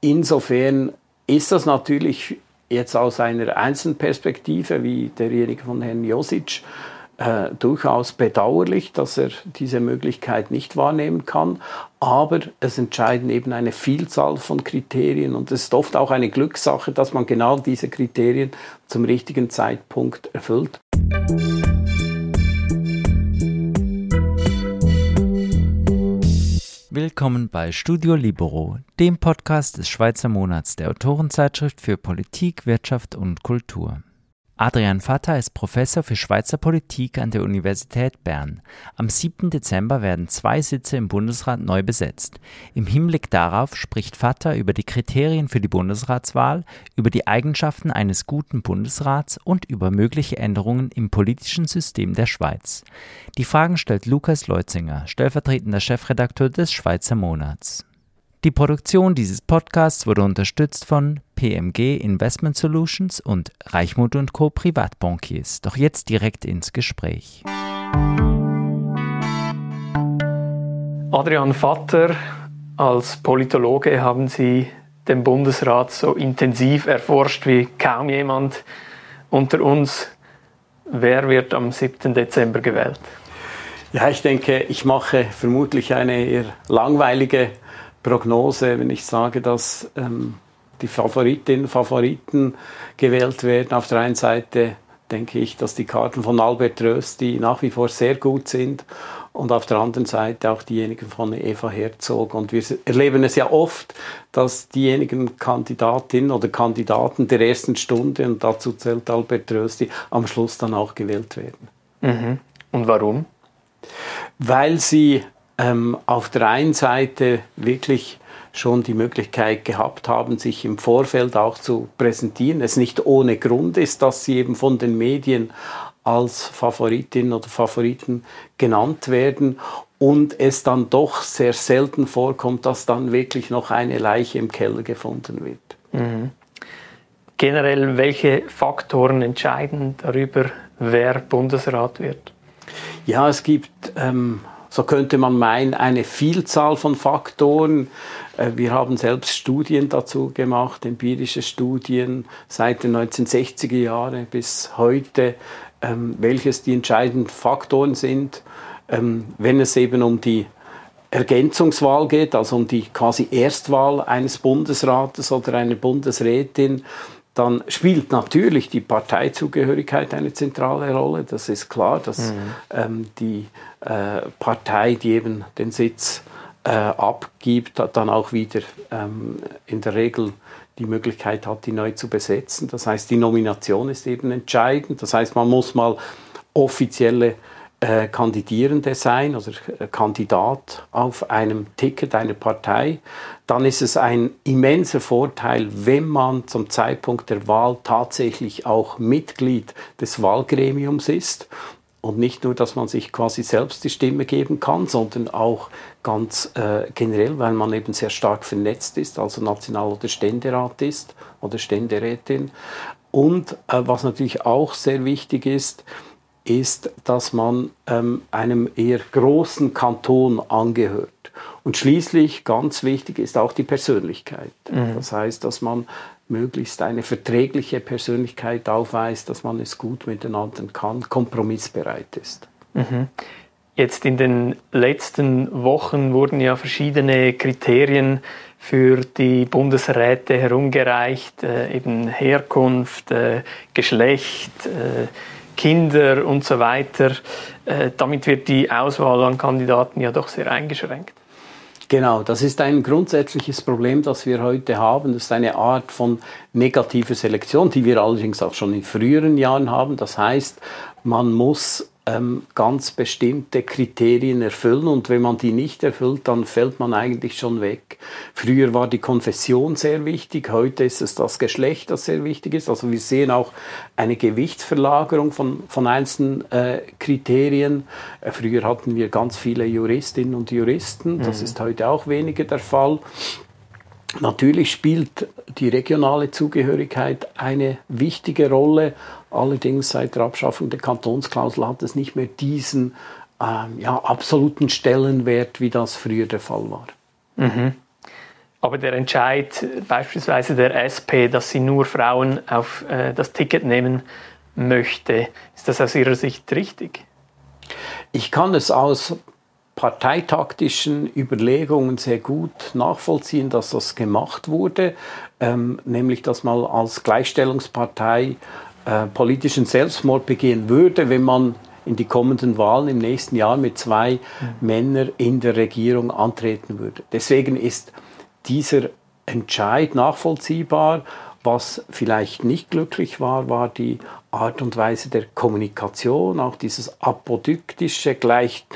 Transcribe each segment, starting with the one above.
insofern ist das natürlich jetzt aus einer einzelnen Perspektive, wie derjenige von Herrn Josic, äh, durchaus bedauerlich, dass er diese Möglichkeit nicht wahrnehmen kann. Aber es entscheiden eben eine Vielzahl von Kriterien und es ist oft auch eine Glückssache, dass man genau diese Kriterien zum richtigen Zeitpunkt erfüllt. Willkommen bei Studio Libero, dem Podcast des Schweizer Monats der Autorenzeitschrift für Politik, Wirtschaft und Kultur. Adrian Vatter ist Professor für Schweizer Politik an der Universität Bern. Am 7. Dezember werden zwei Sitze im Bundesrat neu besetzt. Im Hinblick darauf spricht Vatter über die Kriterien für die Bundesratswahl, über die Eigenschaften eines guten Bundesrats und über mögliche Änderungen im politischen System der Schweiz. Die Fragen stellt Lukas Leutzinger, stellvertretender Chefredakteur des Schweizer Monats. Die Produktion dieses Podcasts wurde unterstützt von PMG Investment Solutions und Reichmut Co. Privatbankiers. Doch jetzt direkt ins Gespräch. Adrian Vatter, als Politologe haben Sie den Bundesrat so intensiv erforscht wie kaum jemand unter uns. Wer wird am 7. Dezember gewählt? Ja, ich denke, ich mache vermutlich eine eher langweilige Prognose, wenn ich sage, dass ähm, die Favoritinnen und Favoriten gewählt werden. Auf der einen Seite denke ich, dass die Karten von Albert Rösti nach wie vor sehr gut sind und auf der anderen Seite auch diejenigen von Eva Herzog. Und wir erleben es ja oft, dass diejenigen Kandidatinnen oder Kandidaten der ersten Stunde, und dazu zählt Albert Rösti, am Schluss dann auch gewählt werden. Mhm. Und warum? Weil sie ähm, auf der einen Seite wirklich schon die Möglichkeit gehabt haben, sich im Vorfeld auch zu präsentieren. Es nicht ohne Grund ist, dass sie eben von den Medien als Favoritin oder Favoriten genannt werden und es dann doch sehr selten vorkommt, dass dann wirklich noch eine Leiche im Keller gefunden wird. Mhm. Generell, welche Faktoren entscheiden darüber, wer Bundesrat wird? Ja, es gibt ähm, so könnte man meinen, eine Vielzahl von Faktoren. Äh, wir haben selbst Studien dazu gemacht, empirische Studien seit den 1960er Jahren bis heute, ähm, welches die entscheidenden Faktoren sind, ähm, wenn es eben um die Ergänzungswahl geht, also um die quasi Erstwahl eines Bundesrates oder einer Bundesrätin dann spielt natürlich die Parteizugehörigkeit eine zentrale Rolle. Das ist klar, dass mhm. ähm, die äh, Partei, die eben den Sitz äh, abgibt, dann auch wieder ähm, in der Regel die Möglichkeit hat, die neu zu besetzen. Das heißt, die Nomination ist eben entscheidend. Das heißt, man muss mal offizielle äh, Kandidierende sein oder äh, Kandidat auf einem Ticket einer Partei, dann ist es ein immenser Vorteil, wenn man zum Zeitpunkt der Wahl tatsächlich auch Mitglied des Wahlgremiums ist. Und nicht nur, dass man sich quasi selbst die Stimme geben kann, sondern auch ganz äh, generell, weil man eben sehr stark vernetzt ist, also National- oder Ständerat ist oder Ständerätin. Und äh, was natürlich auch sehr wichtig ist, ist, dass man ähm, einem eher großen Kanton angehört. Und schließlich, ganz wichtig, ist auch die Persönlichkeit. Mhm. Das heißt, dass man möglichst eine verträgliche Persönlichkeit aufweist, dass man es gut miteinander kann, kompromissbereit ist. Mhm. Jetzt in den letzten Wochen wurden ja verschiedene Kriterien für die Bundesräte herumgereicht, äh, eben Herkunft, äh, Geschlecht, äh, Kinder und so weiter. Äh, damit wird die Auswahl an Kandidaten ja doch sehr eingeschränkt. Genau, das ist ein grundsätzliches Problem, das wir heute haben. Das ist eine Art von negativer Selektion, die wir allerdings auch schon in früheren Jahren haben. Das heißt, man muss ganz bestimmte Kriterien erfüllen und wenn man die nicht erfüllt, dann fällt man eigentlich schon weg. Früher war die Konfession sehr wichtig, heute ist es das Geschlecht, das sehr wichtig ist. Also wir sehen auch eine Gewichtsverlagerung von, von einzelnen äh, Kriterien. Äh, früher hatten wir ganz viele Juristinnen und Juristen, das mhm. ist heute auch weniger der Fall. Natürlich spielt die regionale Zugehörigkeit eine wichtige Rolle. Allerdings seit der Abschaffung der Kantonsklausel hat es nicht mehr diesen ähm, ja, absoluten Stellenwert, wie das früher der Fall war. Mhm. Aber der Entscheid beispielsweise der SP, dass sie nur Frauen auf äh, das Ticket nehmen möchte, ist das aus Ihrer Sicht richtig? Ich kann es aus parteitaktischen Überlegungen sehr gut nachvollziehen, dass das gemacht wurde, ähm, nämlich dass man als Gleichstellungspartei äh, politischen Selbstmord begehen würde, wenn man in die kommenden Wahlen im nächsten Jahr mit zwei mhm. Männern in der Regierung antreten würde. Deswegen ist dieser Entscheid nachvollziehbar. Was vielleicht nicht glücklich war, war die Art und Weise der Kommunikation, auch dieses apodyktische, gleich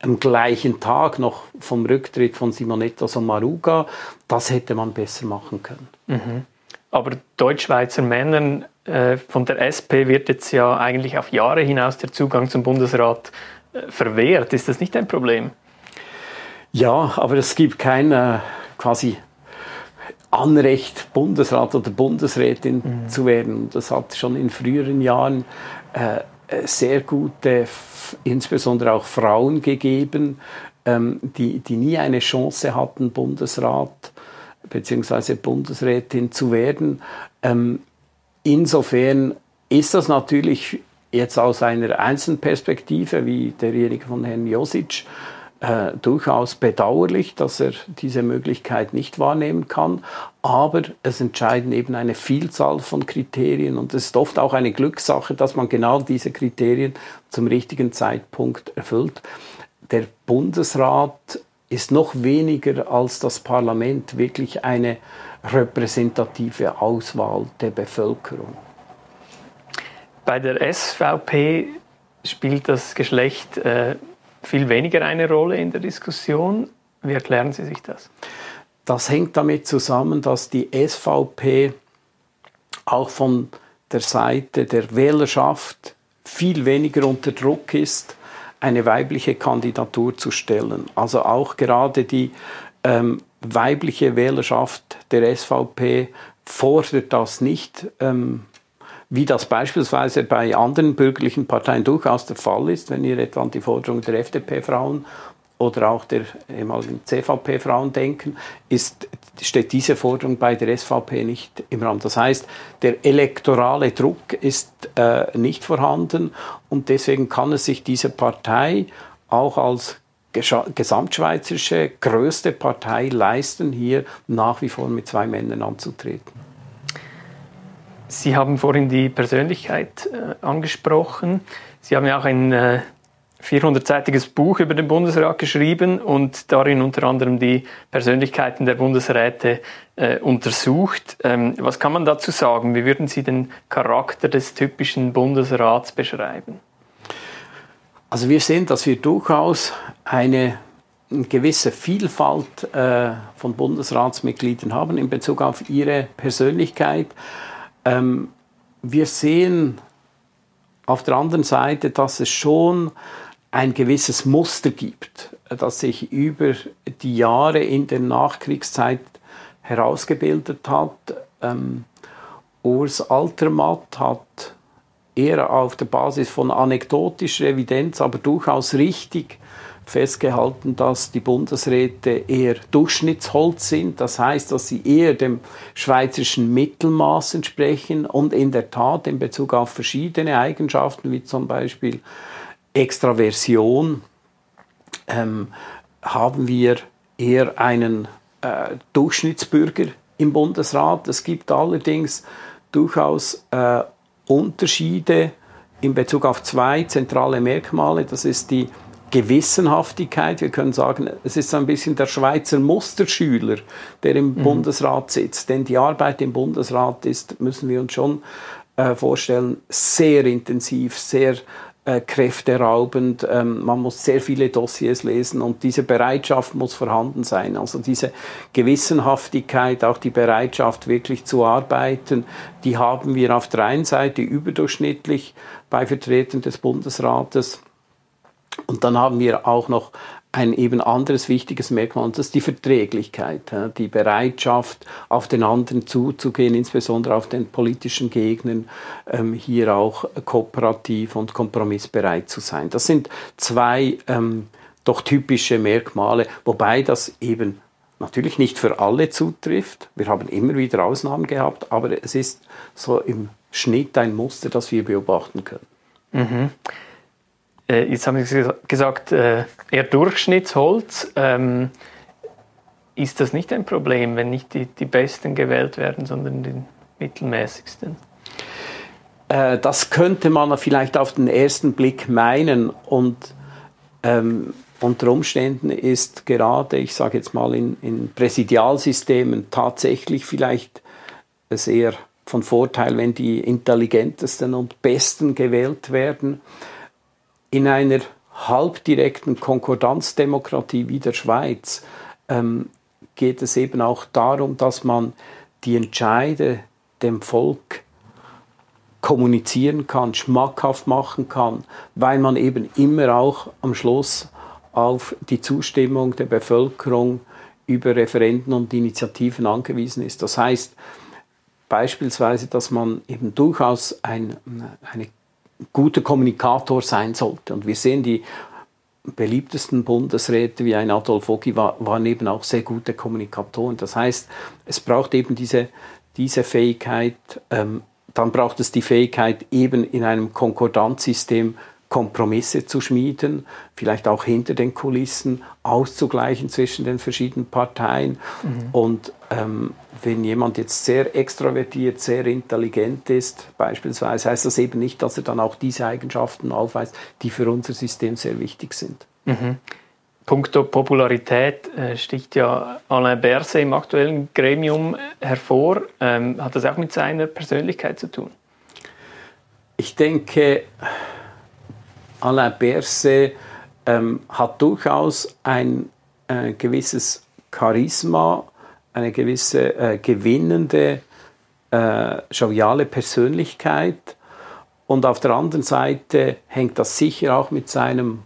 am gleichen Tag noch vom Rücktritt von Simonetta Sommaruga. Das hätte man besser machen können. Mhm. Aber Deutschschweizer Männern äh, von der SP wird jetzt ja eigentlich auf Jahre hinaus der Zugang zum Bundesrat äh, verwehrt. Ist das nicht ein Problem? Ja, aber es gibt kein äh, quasi Anrecht, Bundesrat oder Bundesrätin mhm. zu werden. Das hat schon in früheren Jahren äh, sehr gute, insbesondere auch Frauen gegeben, ähm, die, die nie eine Chance hatten, Bundesrat bzw. Bundesrätin zu werden. Ähm, insofern ist das natürlich jetzt aus einer einzelnen Perspektive, wie derjenige von Herrn Josic, äh, durchaus bedauerlich, dass er diese Möglichkeit nicht wahrnehmen kann. Aber es entscheiden eben eine Vielzahl von Kriterien und es ist oft auch eine Glückssache, dass man genau diese Kriterien zum richtigen Zeitpunkt erfüllt. Der Bundesrat ist noch weniger als das Parlament wirklich eine repräsentative Auswahl der Bevölkerung. Bei der SVP spielt das Geschlecht äh, viel weniger eine Rolle in der Diskussion. Wie erklären Sie sich das? Das hängt damit zusammen, dass die SVP auch von der Seite der Wählerschaft viel weniger unter Druck ist, eine weibliche Kandidatur zu stellen. Also auch gerade die ähm, weibliche Wählerschaft der SVP fordert das nicht. Ähm, wie das beispielsweise bei anderen bürgerlichen Parteien durchaus der Fall ist, wenn ihr etwa an die Forderung der FDP-Frauen oder auch der ehemaligen CVP-Frauen denken, ist, steht diese Forderung bei der SVP nicht im Raum. Das heißt, der elektorale Druck ist äh, nicht vorhanden und deswegen kann es sich diese Partei auch als gesamtschweizerische größte Partei leisten, hier nach wie vor mit zwei Männern anzutreten. Sie haben vorhin die Persönlichkeit äh, angesprochen. Sie haben ja auch ein äh, 400-seitiges Buch über den Bundesrat geschrieben und darin unter anderem die Persönlichkeiten der Bundesräte äh, untersucht. Ähm, was kann man dazu sagen? Wie würden Sie den Charakter des typischen Bundesrats beschreiben? Also wir sehen, dass wir durchaus eine gewisse Vielfalt äh, von Bundesratsmitgliedern haben in Bezug auf ihre Persönlichkeit. Ähm, wir sehen auf der anderen Seite, dass es schon ein gewisses Muster gibt, das sich über die Jahre in der Nachkriegszeit herausgebildet hat. Ähm, Urs Altermatt hat eher auf der Basis von anekdotischer Evidenz, aber durchaus richtig festgehalten, dass die Bundesräte eher Durchschnittsholz sind. Das heißt, dass sie eher dem schweizerischen Mittelmaß entsprechen und in der Tat in Bezug auf verschiedene Eigenschaften, wie zum Beispiel Extraversion, ähm, haben wir eher einen äh, Durchschnittsbürger im Bundesrat. Es gibt allerdings durchaus äh, Unterschiede in Bezug auf zwei zentrale Merkmale. Das ist die Gewissenhaftigkeit. Wir können sagen, es ist ein bisschen der Schweizer Musterschüler, der im mhm. Bundesrat sitzt. Denn die Arbeit im Bundesrat ist, müssen wir uns schon äh, vorstellen, sehr intensiv, sehr äh, kräfteraubend. Ähm, man muss sehr viele Dossiers lesen und diese Bereitschaft muss vorhanden sein. Also diese Gewissenhaftigkeit, auch die Bereitschaft wirklich zu arbeiten, die haben wir auf der einen Seite überdurchschnittlich bei Vertretern des Bundesrates und dann haben wir auch noch ein eben anderes wichtiges Merkmal, und das ist die Verträglichkeit, die Bereitschaft, auf den anderen zuzugehen, insbesondere auf den politischen Gegnern, ähm, hier auch kooperativ und kompromissbereit zu sein. Das sind zwei ähm, doch typische Merkmale, wobei das eben natürlich nicht für alle zutrifft. Wir haben immer wieder Ausnahmen gehabt, aber es ist so im Schnitt ein Muster, das wir beobachten können. Mhm. Äh, jetzt haben Sie gesagt, äh, eher Durchschnittsholz. Ähm, ist das nicht ein Problem, wenn nicht die, die Besten gewählt werden, sondern die mittelmäßigsten? Äh, das könnte man vielleicht auf den ersten Blick meinen und ähm, unter Umständen ist gerade, ich sage jetzt mal, in, in Präsidialsystemen tatsächlich vielleicht sehr von Vorteil, wenn die intelligentesten und besten gewählt werden. In einer halbdirekten Konkordanzdemokratie wie der Schweiz ähm, geht es eben auch darum, dass man die Entscheide dem Volk kommunizieren kann, schmackhaft machen kann, weil man eben immer auch am Schluss auf die Zustimmung der Bevölkerung über Referenden und Initiativen angewiesen ist. Das heißt beispielsweise, dass man eben durchaus ein eine guter Kommunikator sein sollte. Und wir sehen die beliebtesten Bundesräte wie ein Adolf Ogi war, waren eben auch sehr gute Kommunikatoren. Das heißt, es braucht eben diese, diese Fähigkeit, ähm, dann braucht es die Fähigkeit, eben in einem Konkordanzsystem Kompromisse zu schmieden, vielleicht auch hinter den Kulissen auszugleichen zwischen den verschiedenen Parteien. Mhm. Und ähm, wenn jemand jetzt sehr extrovertiert, sehr intelligent ist, beispielsweise, heißt das eben nicht, dass er dann auch diese Eigenschaften aufweist, die für unser System sehr wichtig sind. Mhm. Punkto Popularität äh, sticht ja Alain Berset im aktuellen Gremium hervor. Ähm, hat das auch mit seiner Persönlichkeit zu tun? Ich denke, Alain Berset ähm, hat durchaus ein äh, gewisses Charisma, eine gewisse äh, gewinnende, äh, joviale Persönlichkeit. Und auf der anderen Seite hängt das sicher auch mit, seinem,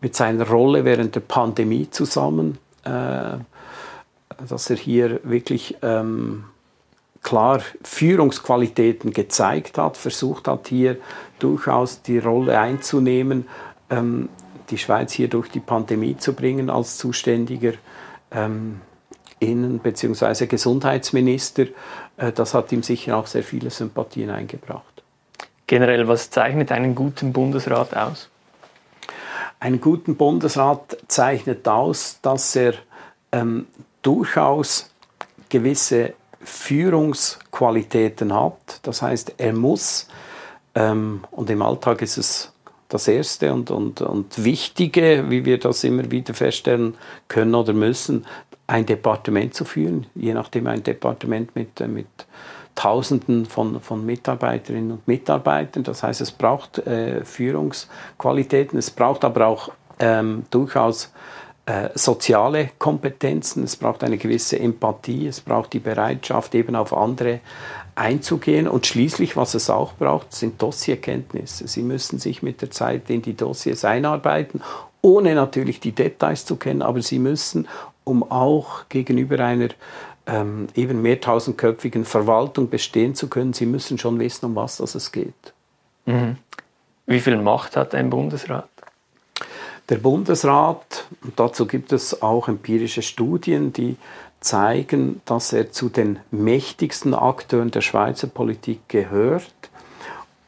mit seiner Rolle während der Pandemie zusammen, äh, dass er hier wirklich ähm, klar Führungsqualitäten gezeigt hat, versucht hat, hier durchaus die Rolle einzunehmen, ähm, die Schweiz hier durch die Pandemie zu bringen als zuständiger ähm, Innen- bzw. Gesundheitsminister. Äh, das hat ihm sicher auch sehr viele Sympathien eingebracht. Generell, was zeichnet einen guten Bundesrat aus? Einen guten Bundesrat zeichnet aus, dass er ähm, durchaus gewisse Führungsqualitäten hat. Das heißt, er muss, ähm, und im Alltag ist es das Erste und, und, und Wichtige, wie wir das immer wieder feststellen können oder müssen, ein Departement zu führen, je nachdem ein Departement mit, äh, mit Tausenden von, von Mitarbeiterinnen und Mitarbeitern. Das heißt, es braucht äh, Führungsqualitäten, es braucht aber auch ähm, durchaus äh, soziale Kompetenzen, es braucht eine gewisse Empathie, es braucht die Bereitschaft, eben auf andere einzugehen. Und schließlich, was es auch braucht, sind Dossierkenntnisse. Sie müssen sich mit der Zeit in die Dossiers einarbeiten, ohne natürlich die Details zu kennen, aber sie müssen, um auch gegenüber einer ähm, eben mehrtausendköpfigen Verwaltung bestehen zu können, sie müssen schon wissen, um was das es geht. Mhm. Wie viel Macht hat ein Bundesrat? Der Bundesrat, und dazu gibt es auch empirische Studien, die zeigen, dass er zu den mächtigsten Akteuren der Schweizer Politik gehört.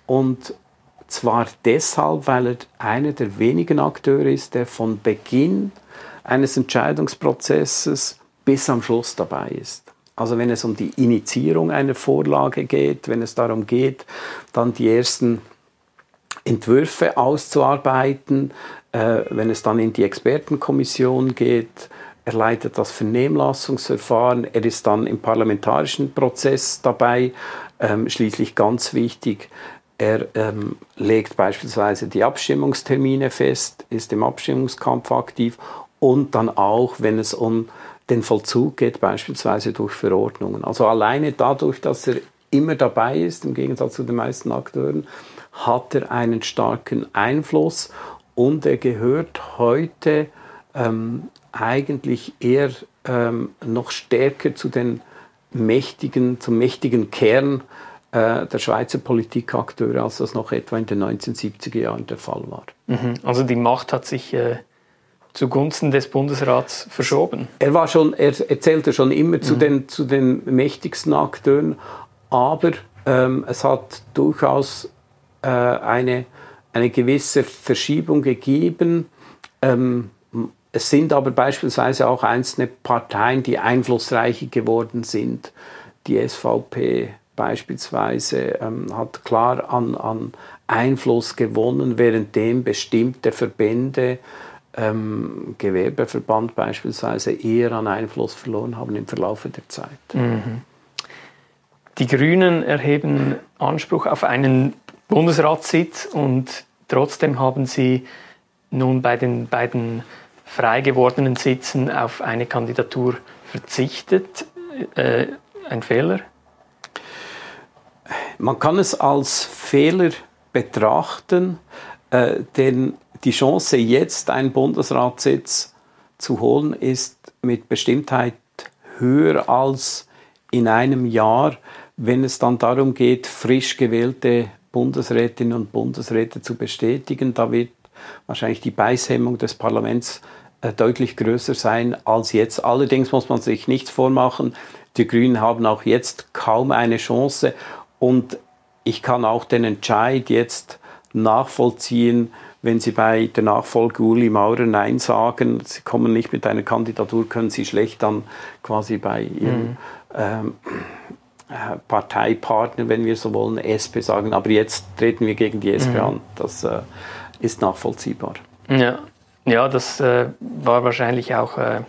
Und zwar deshalb, weil er einer der wenigen Akteure ist, der von Beginn eines Entscheidungsprozesses bis am Schluss dabei ist. Also wenn es um die Initiierung einer Vorlage geht, wenn es darum geht, dann die ersten Entwürfe auszuarbeiten, äh, wenn es dann in die Expertenkommission geht, er leitet das Vernehmlassungsverfahren, er ist dann im parlamentarischen Prozess dabei, ähm, schließlich ganz wichtig, er ähm, legt beispielsweise die Abstimmungstermine fest, ist im Abstimmungskampf aktiv und dann auch, wenn es um den Vollzug geht, beispielsweise durch Verordnungen. Also alleine dadurch, dass er immer dabei ist, im Gegensatz zu den meisten Akteuren, hat er einen starken Einfluss und er gehört heute ähm, eigentlich eher ähm, noch stärker zu den mächtigen, zum mächtigen Kern äh, der Schweizer Politikakteure, als das noch etwa in den 1970er Jahren der Fall war. Mhm. Also die Macht hat sich äh, zugunsten des Bundesrats verschoben. Er war schon, er, er zählte schon immer zu, mhm. den, zu den mächtigsten Akteuren, aber ähm, es hat durchaus äh, eine, eine gewisse Verschiebung gegeben. Ähm, es sind aber beispielsweise auch einzelne Parteien, die einflussreicher geworden sind. Die SVP beispielsweise ähm, hat klar an, an Einfluss gewonnen, währenddem bestimmte Verbände, ähm, Gewerbeverband beispielsweise, eher an Einfluss verloren haben im Verlauf der Zeit. Mhm. Die Grünen erheben Anspruch auf einen Bundesratssitz und trotzdem haben sie nun bei den beiden frei gewordenen Sitzen auf eine Kandidatur verzichtet. Äh, ein Fehler? Man kann es als Fehler betrachten, äh, denn die Chance, jetzt einen Bundesratssitz zu holen, ist mit Bestimmtheit höher als in einem Jahr, wenn es dann darum geht, frisch gewählte Bundesrätinnen und Bundesräte zu bestätigen. Da wird wahrscheinlich die Beißhemmung des Parlaments äh, deutlich größer sein als jetzt. Allerdings muss man sich nichts vormachen. Die Grünen haben auch jetzt kaum eine Chance und ich kann auch den Entscheid jetzt nachvollziehen, wenn Sie bei der Nachfolge Uli Maurer Nein sagen, Sie kommen nicht mit einer Kandidatur, können Sie schlecht dann quasi bei Ihrem mhm. ähm, äh, Parteipartner, wenn wir so wollen, SP sagen, aber jetzt treten wir gegen die SP mhm. an. Das äh, ist nachvollziehbar. Ja, ja das äh, war wahrscheinlich auch äh,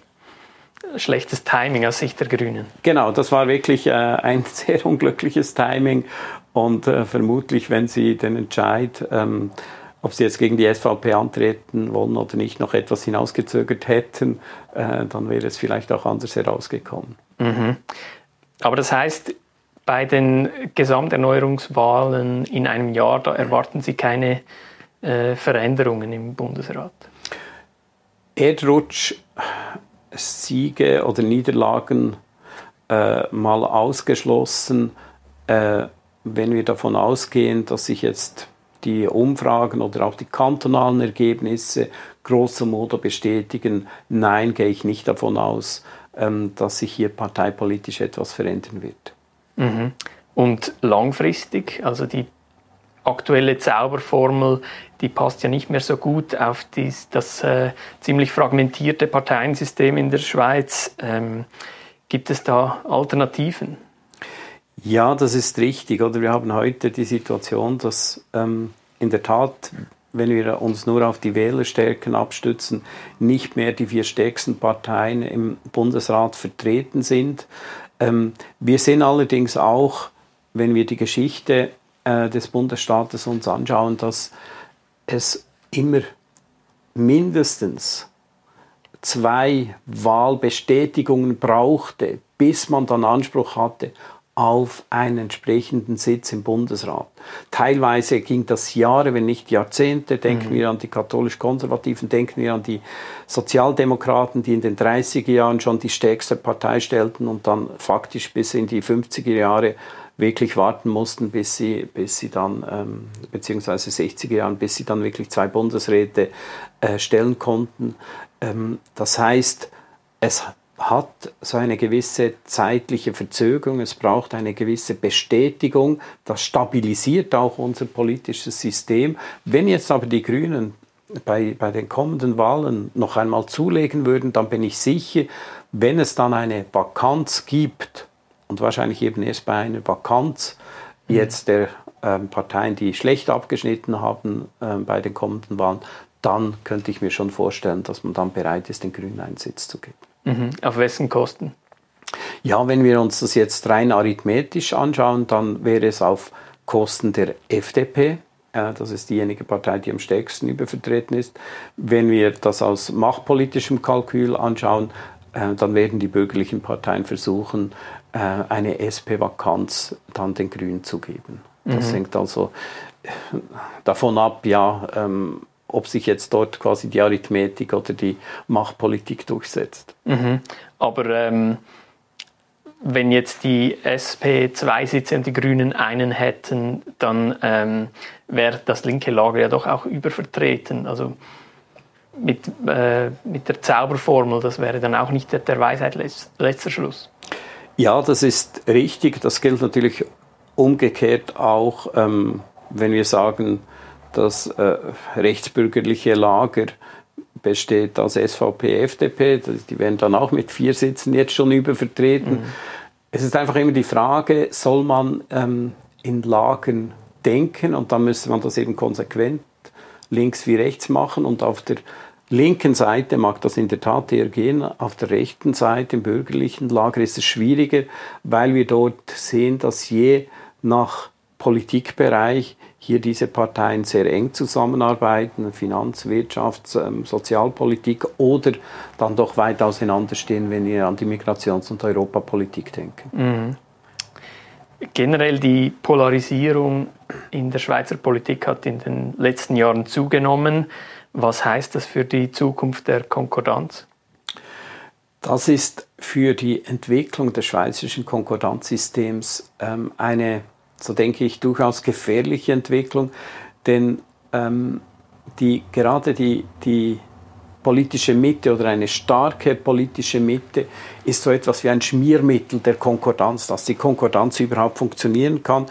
schlechtes Timing aus Sicht der Grünen. Genau, das war wirklich äh, ein sehr unglückliches Timing und äh, vermutlich, wenn Sie den Entscheid, ähm, ob Sie jetzt gegen die SVP antreten wollen oder nicht, noch etwas hinausgezögert hätten, äh, dann wäre es vielleicht auch anders herausgekommen. Mhm. Aber das heißt, bei den Gesamterneuerungswahlen in einem Jahr, da erwarten Sie keine äh, Veränderungen im Bundesrat? Erdrutsch Siege oder Niederlagen äh, mal ausgeschlossen, äh, wenn wir davon ausgehen, dass sich jetzt die Umfragen oder auch die kantonalen Ergebnisse großer Modo bestätigen, nein, gehe ich nicht davon aus, ähm, dass sich hier parteipolitisch etwas verändern wird. Mhm. Und langfristig, also die aktuelle Zauberformel, die passt ja nicht mehr so gut auf dies, das äh, ziemlich fragmentierte Parteiensystem in der Schweiz. Ähm, gibt es da Alternativen? Ja, das ist richtig. Oder wir haben heute die Situation, dass ähm, in der Tat, wenn wir uns nur auf die Wählerstärken abstützen, nicht mehr die vier stärksten Parteien im Bundesrat vertreten sind. Ähm, wir sehen allerdings auch, wenn wir die Geschichte äh, des Bundesstaates uns anschauen, dass es immer mindestens zwei Wahlbestätigungen brauchte, bis man dann Anspruch hatte auf einen entsprechenden Sitz im Bundesrat. Teilweise ging das Jahre, wenn nicht Jahrzehnte. Denken mhm. wir an die katholisch-konservativen, denken wir an die Sozialdemokraten, die in den 30er Jahren schon die stärkste Partei stellten und dann faktisch bis in die 50er Jahre wirklich warten mussten, bis sie, bis sie dann, ähm, beziehungsweise 60er Jahren, bis sie dann wirklich zwei Bundesräte äh, stellen konnten. Ähm, das heißt, es hat so eine gewisse zeitliche Verzögerung, es braucht eine gewisse Bestätigung, das stabilisiert auch unser politisches System. Wenn jetzt aber die Grünen bei, bei den kommenden Wahlen noch einmal zulegen würden, dann bin ich sicher, wenn es dann eine Vakanz gibt, und wahrscheinlich eben erst bei einer Vakanz mhm. jetzt der ähm, Parteien, die schlecht abgeschnitten haben ähm, bei den kommenden Wahlen, dann könnte ich mir schon vorstellen, dass man dann bereit ist, den Grünen einen Sitz zu geben. Mhm. Auf wessen Kosten? Ja, wenn wir uns das jetzt rein arithmetisch anschauen, dann wäre es auf Kosten der FDP. Das ist diejenige Partei, die am stärksten übervertreten ist. Wenn wir das aus machtpolitischem Kalkül anschauen, äh, dann werden die bürgerlichen Parteien versuchen, äh, eine SP-Vakanz dann den Grünen zu geben. Das mhm. hängt also davon ab, ja, ähm, ob sich jetzt dort quasi die Arithmetik oder die Machtpolitik durchsetzt. Mhm. Aber ähm, wenn jetzt die SP zwei Sitze und die Grünen einen hätten, dann ähm, wäre das linke Lager ja doch auch übervertreten. Also mit, äh, mit der Zauberformel, das wäre dann auch nicht der, der Weisheit letzter Schluss. Ja, das ist richtig. Das gilt natürlich umgekehrt auch, ähm, wenn wir sagen, das äh, rechtsbürgerliche Lager besteht aus SVP, FDP, die werden dann auch mit vier Sitzen jetzt schon übervertreten. Mhm. Es ist einfach immer die Frage, soll man ähm, in Lagern denken und dann müsste man das eben konsequent links wie rechts machen und auf der linken Seite mag das in der Tat eher gehen, auf der rechten Seite im bürgerlichen Lager ist es schwieriger, weil wir dort sehen, dass je nach Politikbereich hier diese Parteien sehr eng zusammenarbeiten, Finanz-, Wirtschafts-, ähm, Sozialpolitik oder dann doch weit auseinanderstehen, wenn wir an die Migrations- und Europapolitik denken. Mhm. Generell die Polarisierung in der Schweizer Politik hat in den letzten Jahren zugenommen. Was heißt das für die Zukunft der Konkordanz? Das ist für die Entwicklung des schweizerischen Konkordanzsystems ähm, eine, so denke ich, durchaus gefährliche Entwicklung, denn ähm, die, gerade die, die politische Mitte oder eine starke politische Mitte ist so etwas wie ein Schmiermittel der Konkordanz. Dass die Konkordanz überhaupt funktionieren kann,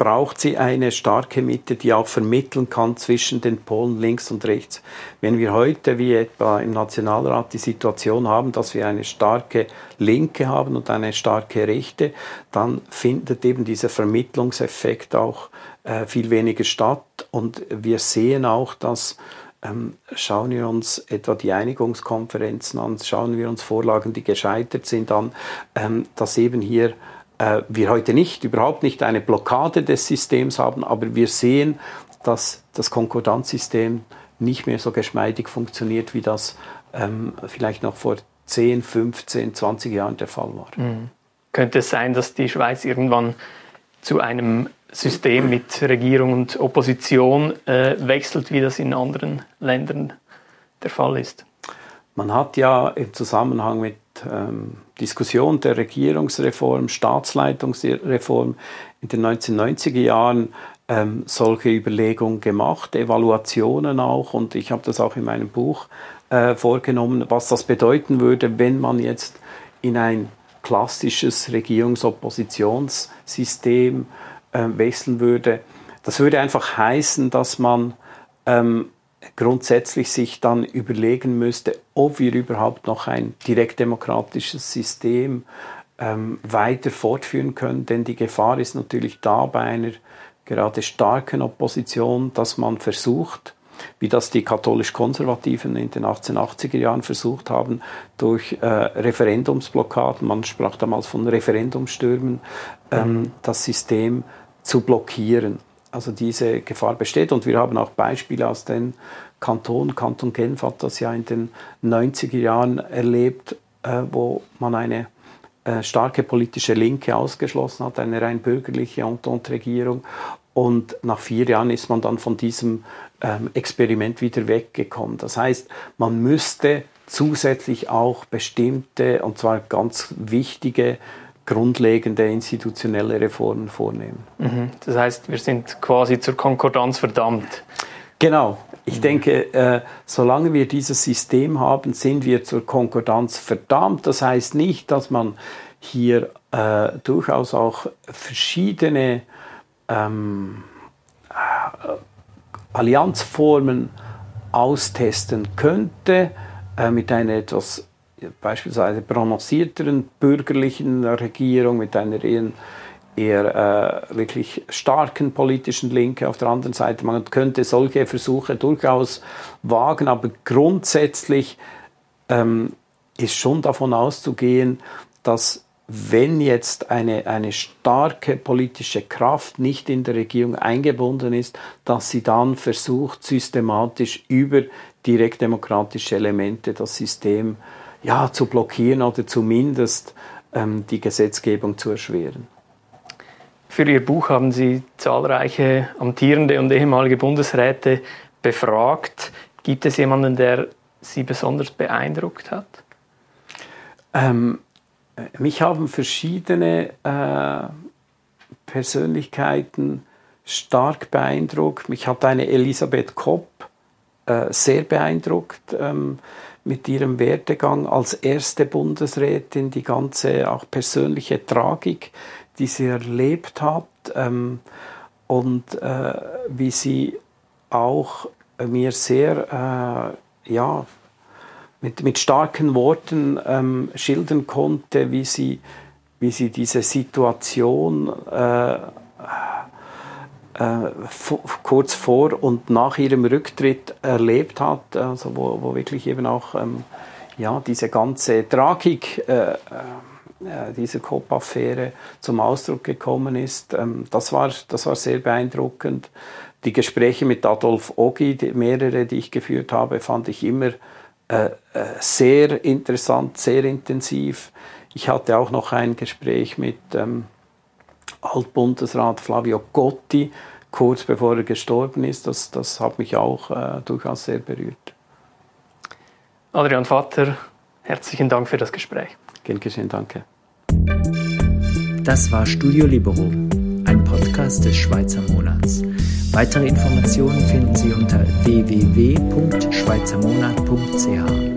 braucht sie eine starke Mitte, die auch vermitteln kann zwischen den Polen links und rechts. Wenn wir heute, wie etwa im Nationalrat, die Situation haben, dass wir eine starke Linke haben und eine starke Rechte, dann findet eben dieser Vermittlungseffekt auch äh, viel weniger statt. Und wir sehen auch, dass ähm, schauen wir uns etwa die Einigungskonferenzen an, schauen wir uns Vorlagen, die gescheitert sind, an, ähm, dass eben hier äh, wir heute nicht, überhaupt nicht eine Blockade des Systems haben, aber wir sehen, dass das Konkordanzsystem nicht mehr so geschmeidig funktioniert, wie das ähm, vielleicht noch vor 10, 15, 20 Jahren der Fall war. Mhm. Könnte es sein, dass die Schweiz irgendwann zu einem System mit Regierung und Opposition äh, wechselt, wie das in anderen Ländern der Fall ist. Man hat ja im Zusammenhang mit ähm, Diskussion der Regierungsreform, Staatsleitungsreform in den 1990er Jahren ähm, solche Überlegungen gemacht, Evaluationen auch, und ich habe das auch in meinem Buch äh, vorgenommen, was das bedeuten würde, wenn man jetzt in ein klassisches Regierungsoppositionssystem äh, wechseln würde. Das würde einfach heißen, dass man ähm, grundsätzlich sich dann überlegen müsste, ob wir überhaupt noch ein direktdemokratisches System ähm, weiter fortführen können. Denn die Gefahr ist natürlich da bei einer gerade starken Opposition, dass man versucht, wie das die katholisch-konservativen in den 1880er Jahren versucht haben, durch äh, Referendumsblockaden, man sprach damals von Referendumstürmen, ähm, mhm. das System zu blockieren. Also diese Gefahr besteht und wir haben auch Beispiele aus den Kantonen. Kanton Genf hat das ja in den 90er Jahren erlebt, äh, wo man eine äh, starke politische Linke ausgeschlossen hat, eine rein bürgerliche Entente-Regierung. Und nach vier Jahren ist man dann von diesem ähm, Experiment wieder weggekommen. Das heißt, man müsste zusätzlich auch bestimmte, und zwar ganz wichtige grundlegende institutionelle Reformen vornehmen. Mhm. Das heißt, wir sind quasi zur Konkordanz verdammt. Genau. Ich mhm. denke, äh, solange wir dieses System haben, sind wir zur Konkordanz verdammt. Das heißt nicht, dass man hier äh, durchaus auch verschiedene ähm, äh, Allianzformen austesten könnte, äh, mit einer etwas beispielsweise prononcierteren bürgerlichen Regierung mit einer eher, eher äh, wirklich starken politischen Linke auf der anderen Seite. Man könnte solche Versuche durchaus wagen, aber grundsätzlich ähm, ist schon davon auszugehen, dass wenn jetzt eine, eine starke politische Kraft nicht in der Regierung eingebunden ist, dass sie dann versucht, systematisch über direktdemokratische Elemente das System äh, ja, zu blockieren oder zumindest ähm, die Gesetzgebung zu erschweren. Für Ihr Buch haben Sie zahlreiche amtierende und ehemalige Bundesräte befragt. Gibt es jemanden, der Sie besonders beeindruckt hat? Ähm, mich haben verschiedene äh, Persönlichkeiten stark beeindruckt. Mich hat eine Elisabeth Kopp äh, sehr beeindruckt ähm, mit ihrem Werdegang als erste Bundesrätin, die ganze auch persönliche Tragik, die sie erlebt hat ähm, und äh, wie sie auch mir sehr äh, ja, mit, mit starken Worten ähm, schildern konnte, wie sie, wie sie diese Situation äh, äh, kurz vor und nach ihrem Rücktritt erlebt hat, also wo, wo wirklich eben auch ähm, ja, diese ganze Tragik äh, äh, dieser Coop-Affäre zum Ausdruck gekommen ist. Ähm, das, war, das war sehr beeindruckend. Die Gespräche mit Adolf Ogi, die, mehrere, die ich geführt habe, fand ich immer äh, äh, sehr interessant, sehr intensiv. Ich hatte auch noch ein Gespräch mit ähm, Altbundesrat Flavio Gotti, kurz bevor er gestorben ist. Das, das hat mich auch äh, durchaus sehr berührt. Adrian Vater, herzlichen Dank für das Gespräch. Gern geschehen, danke. Das war Studio Libero, ein Podcast des Schweizer Monats. Weitere Informationen finden Sie unter www.schweizermonat.ch.